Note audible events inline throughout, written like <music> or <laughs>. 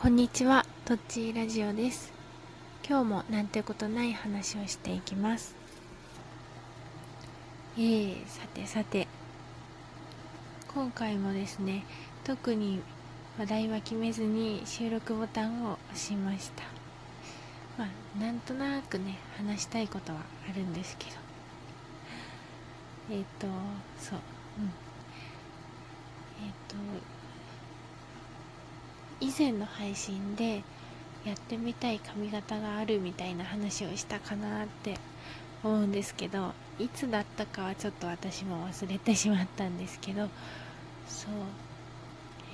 こんにちは、とっちラジオです。今日もなんてことない話をしていきます。えー、さてさて、今回もですね、特に話題は決めずに収録ボタンを押しました。まあ、なんとなくね、話したいことはあるんですけど。えっ、ー、と、そう、うん。えっ、ー、と、以前の配信でやってみたい髪型があるみたいな話をしたかなって思うんですけどいつだったかはちょっと私も忘れてしまったんですけどそう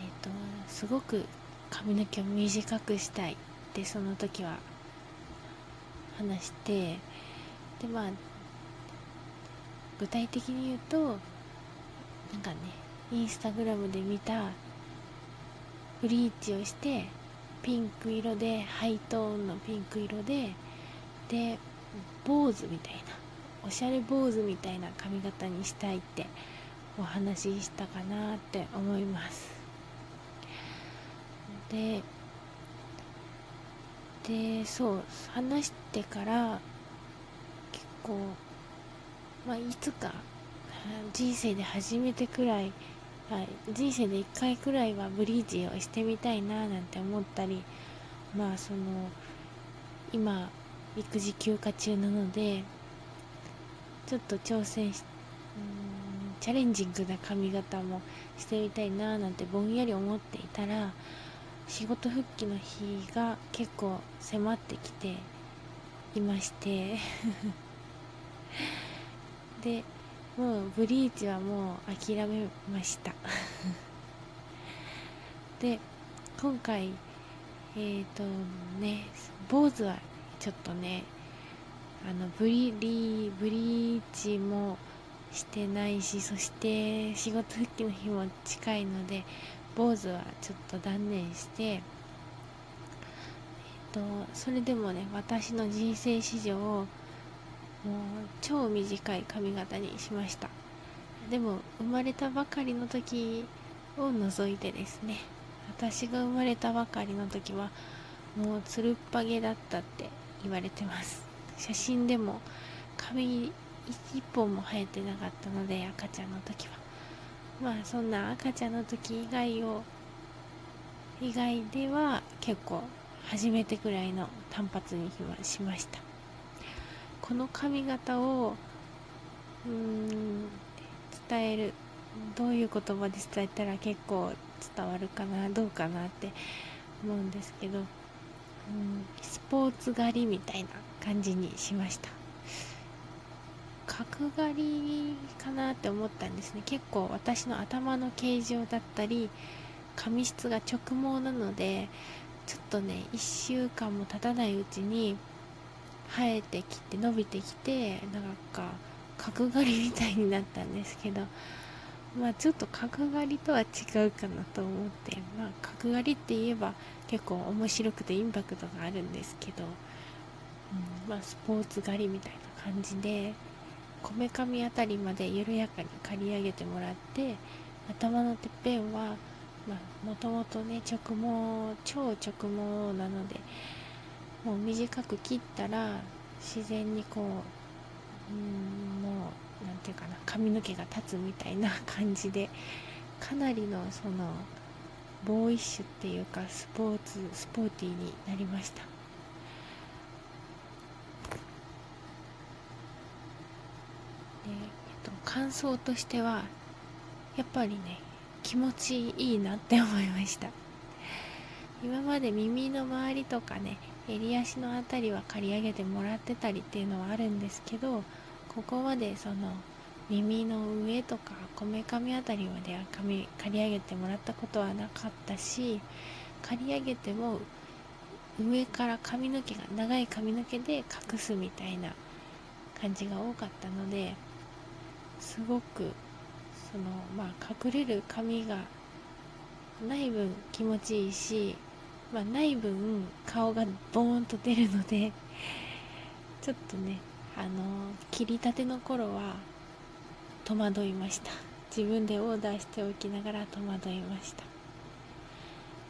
えっ、ー、とすごく髪の毛を短くしたいってその時は話してでまあ具体的に言うとなんかねインスタグラムで見たブリーチをしてピンク色でハイトーンのピンク色でで坊主みたいなおしゃれ坊主みたいな髪型にしたいってお話ししたかなって思います。ででそう話してから結構まあいつか人生で初めてくらいはい、人生で1回くらいはブリーチをしてみたいななんて思ったりまあその今育児休暇中なのでちょっと挑戦しんチャレンジングな髪型もしてみたいななんてぼんやり思っていたら仕事復帰の日が結構迫ってきていまして。<laughs> でもうブリーチはもう諦めました。<laughs> で今回えっ、ー、とね坊主はちょっとねあのブリリブリーチもしてないしそして仕事復帰の日も近いので坊主はちょっと断念してえっ、とそれでもね私の人生史上もう超短い髪型にしました。でも生まれたばかりの時を除いてですね私が生まれたばかりの時はもうつるっぱげだったって言われてます。写真でも髪一本も生えてなかったので赤ちゃんの時は。まあそんな赤ちゃんの時以外を以外では結構初めてくらいの単発にしました。この髪型をうん伝える。どういう言葉で伝えたら結構伝わるかなどうかなって思うんですけど、うん、スポーツ狩りみたいな感じにしました。角刈りかなって思ったんですね。結構私の頭の形状だったり髪質が直毛なのでちょっとね1週間も経たないうちに生えてきて伸びてきてなんか角刈りみたいになったんですけどまあちょっと角刈りとは違うかなと思ってまあ角刈りって言えば結構面白くてインパクトがあるんですけど、うん、まあスポーツ刈りみたいな感じでこめかみあたりまで緩やかに刈り上げてもらって頭のてっぺんはもともとね直毛超直毛なのでもう短く切ったら自然にこううんもう何て言うかな髪の毛が立つみたいな感じでかなりのそのボーイッシュっていうかスポーツスポーティーになりました。で、えっと、感想としてはやっぱりね気持ちいいなって思いました。今まで耳の周りとかね襟足の辺りは刈り上げてもらってたりっていうのはあるんですけどここまでその耳の上とかこめかみ辺りまでは髪刈り上げてもらったことはなかったし刈り上げても上から髪の毛が長い髪の毛で隠すみたいな感じが多かったのですごくそのまあ隠れる髪がない分気持ちいいしまあ、ない分顔がボーンと出るので <laughs> ちょっとねあの切りたての頃は戸惑いました。自分でオーダーしておきながら戸惑いました。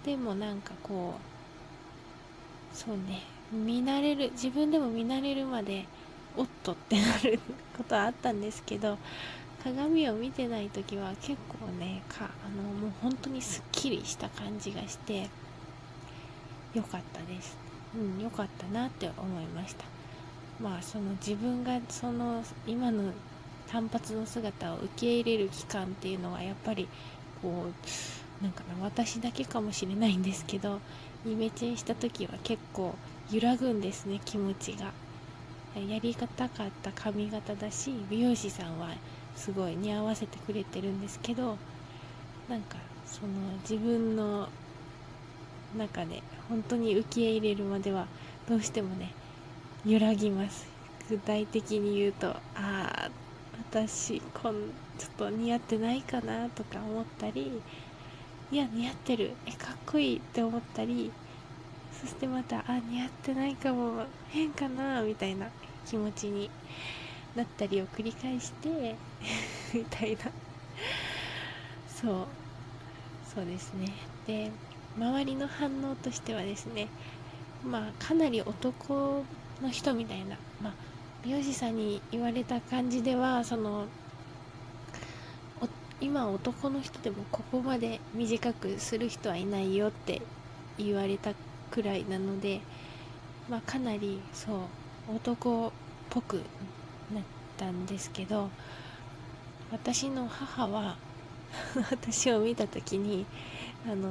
でもなんかこうそうね見慣れる自分でも見慣れるまでおっとってなることはあったんですけど鏡を見てない時は結構ねかあのもう本当にすっきりした感じがして良かったです。うん良かったなって思いました。まあその自分がその今の単発の姿を受け入れる期間っていうのはやっぱりこうなんかな私だけかもしれないんですけどイメチェンした時は結構揺らぐんですね気持ちが。やりたかった髪型だし美容師さんはすごい似合わせてくれてるんですけどなんかその自分の中で本当に受け入れるまではどうしてもね揺らぎます。具体的に言うとああ私こんちょっと似合ってないかなとか思ったりいや似合ってる。えかっこいいって思ったりそしてまたあ似合ってないかも変かなみたいな気持ちになったりを繰り返して <laughs> みたいな。そう。そうですね。で周りの反応としてはですねまあかなり男の人みたいな、まあ、美容師さんに言われた感じではその今男の人でもここまで短くする人はいないよって言われたくらいなので、まあ、かなりそう男っぽくなったんですけど私の母は <laughs> 私を見た時にあの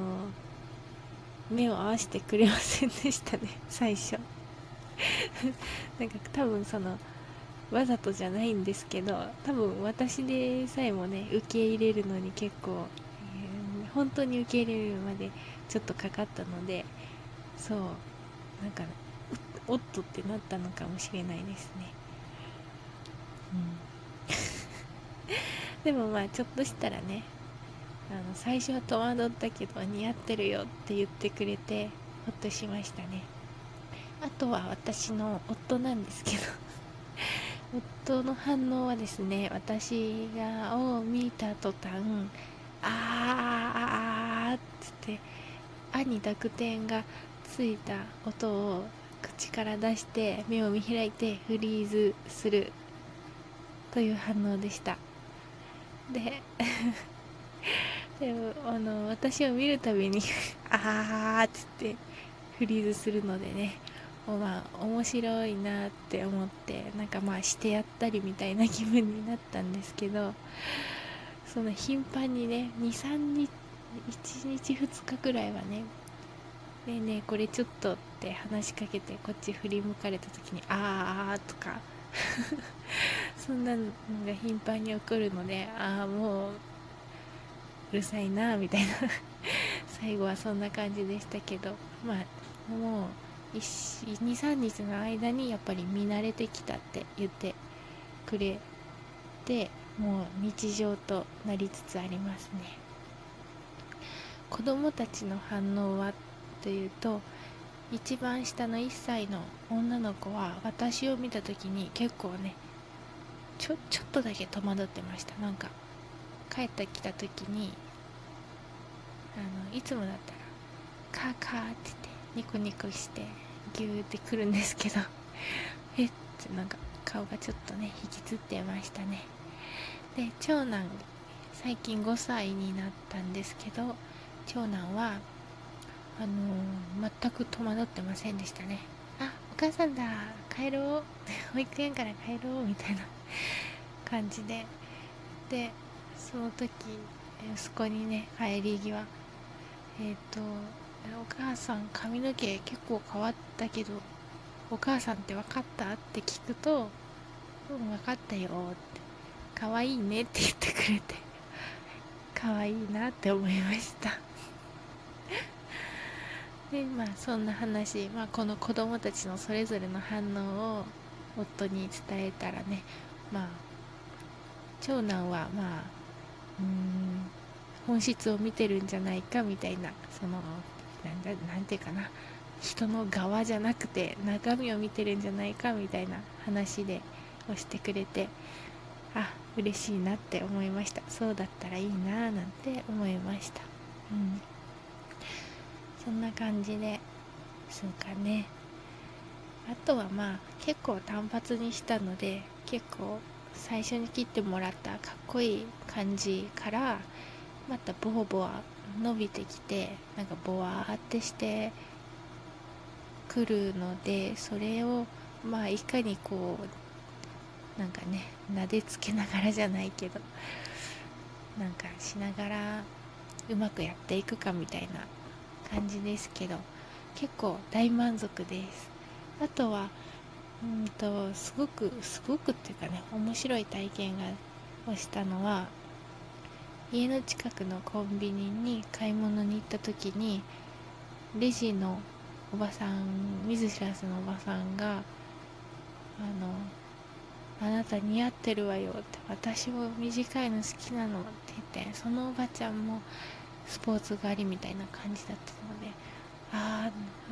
目を合わせてくれませんでしたね <laughs> 最初。<laughs> なんか多分そのわざとじゃないんですけど多分私でさえもね受け入れるのに結構、えー、本当に受け入れるまでちょっとかかったのでそうなんかおっとってなったのかもしれないですね。うん。<laughs> でもまあちょっとしたらねあの最初は戸惑ったけど似合ってるよって言ってくれてほっとしましたね。あとは私の夫なんですけど。<laughs> 夫の反応はですね私がを見た途端あーあーあーっつって「あ」に濁点がついた音を口から出して目を見開いてフリーズするという反応でした。で <laughs> でもあの私を見るたびに <laughs> あーっつってフリーズするのでねまあ面白いなって思ってなんかまあしてやったりみたいな気分になったんですけどその頻繁にね23日1日2日くらいはねねえねえこれちょっとって話しかけてこっち振り向かれた時にあーとか <laughs> そんなのが頻繁に起こるのでああもううるさいなみたいな。<laughs> 最後はそんな感じでしたけど。まあもう23日の間にやっぱり見慣れてきたって言ってくれてもう日常となりつつありますね。子供たちの反応はというと一番下の1歳の女の子は私を見た時に結構ねちょちょっとだけ戸惑ってました。なんか帰ってきた時にあのいつもだったらカーカーって言ってニコニコしてギューってくるんですけど <laughs> えってなんか顔がちょっとね引きつってましたね。で長男最近5歳になったんですけど長男はあのー、全く戸惑ってませんでしたね。あお母さんだ帰ろう。<laughs> 保育園から帰ろう。みたいな感じで。でその時息子にね帰り際えっ、ー、とお母さん髪の毛結構変わったけどお母さんって分かった？って聞くとうん分かったよって。可愛いねって言ってくれて可愛いなって思いました。<laughs> でまあそんな話、まあ、この子供たちのそれぞれの反応を夫に伝えたらねまあ長男はまあ本質を見てるんじゃないかみたいなそのなんだなんていうかな。人の側じゃなくて中身を見てるんじゃないかみたいな話でをしてくれてあ嬉しいなって思いました。そうだったらいいななんて思いました。うん。そんな感じでですかね。あとはまあ結構単発にしたので結構最初に切ってもらったかっこいい感じからまたボワボワ伸びてきてなんかボワーってしてくるのでそれをまあいかにこうなんかね撫でつけながらじゃないけどなんかしながらうまくやっていくかみたいな感じですけど結構大満足です。あとはうんとすごくすごくっていうかね面白い体験がをしたのは家の近くのコンビニに買い物に行った時にレジのおばさん見ず知らずのおばさんがあのあなた似合ってるわよって私も短いの好きなのって言ってそのおばちゃんもスポーツ狩りみたいな感じだったのでああ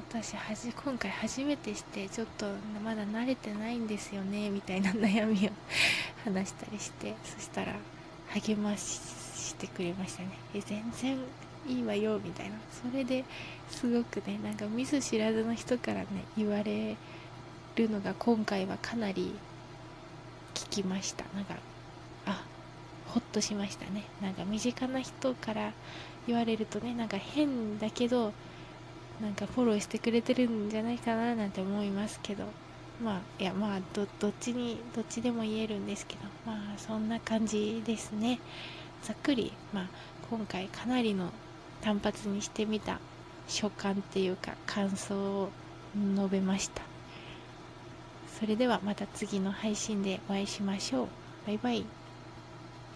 私はじ今回初めてしてちょっとまだ慣れてないんですよねみたいな悩みを <laughs> 話したりしてそしたら励まししてくれましたね。え全然いいわよみたいな。それですごくねなんかミス知らずの人からね言われるのが今回はかなり聞きました。なんかあほっとしましたね。なんか身近な人から言われるとねなんか変だけどなんかフォローしてくれてるんじゃないかななんて思いますけど。まあいやまあどっちにどっちでも言えるんですけど。まあそんな感じですね。ざっくりまあ今回かなりの単発にしてみた所感っていうか感想を述べました。それではまた次の配信でお会いしましょう。バイバイ。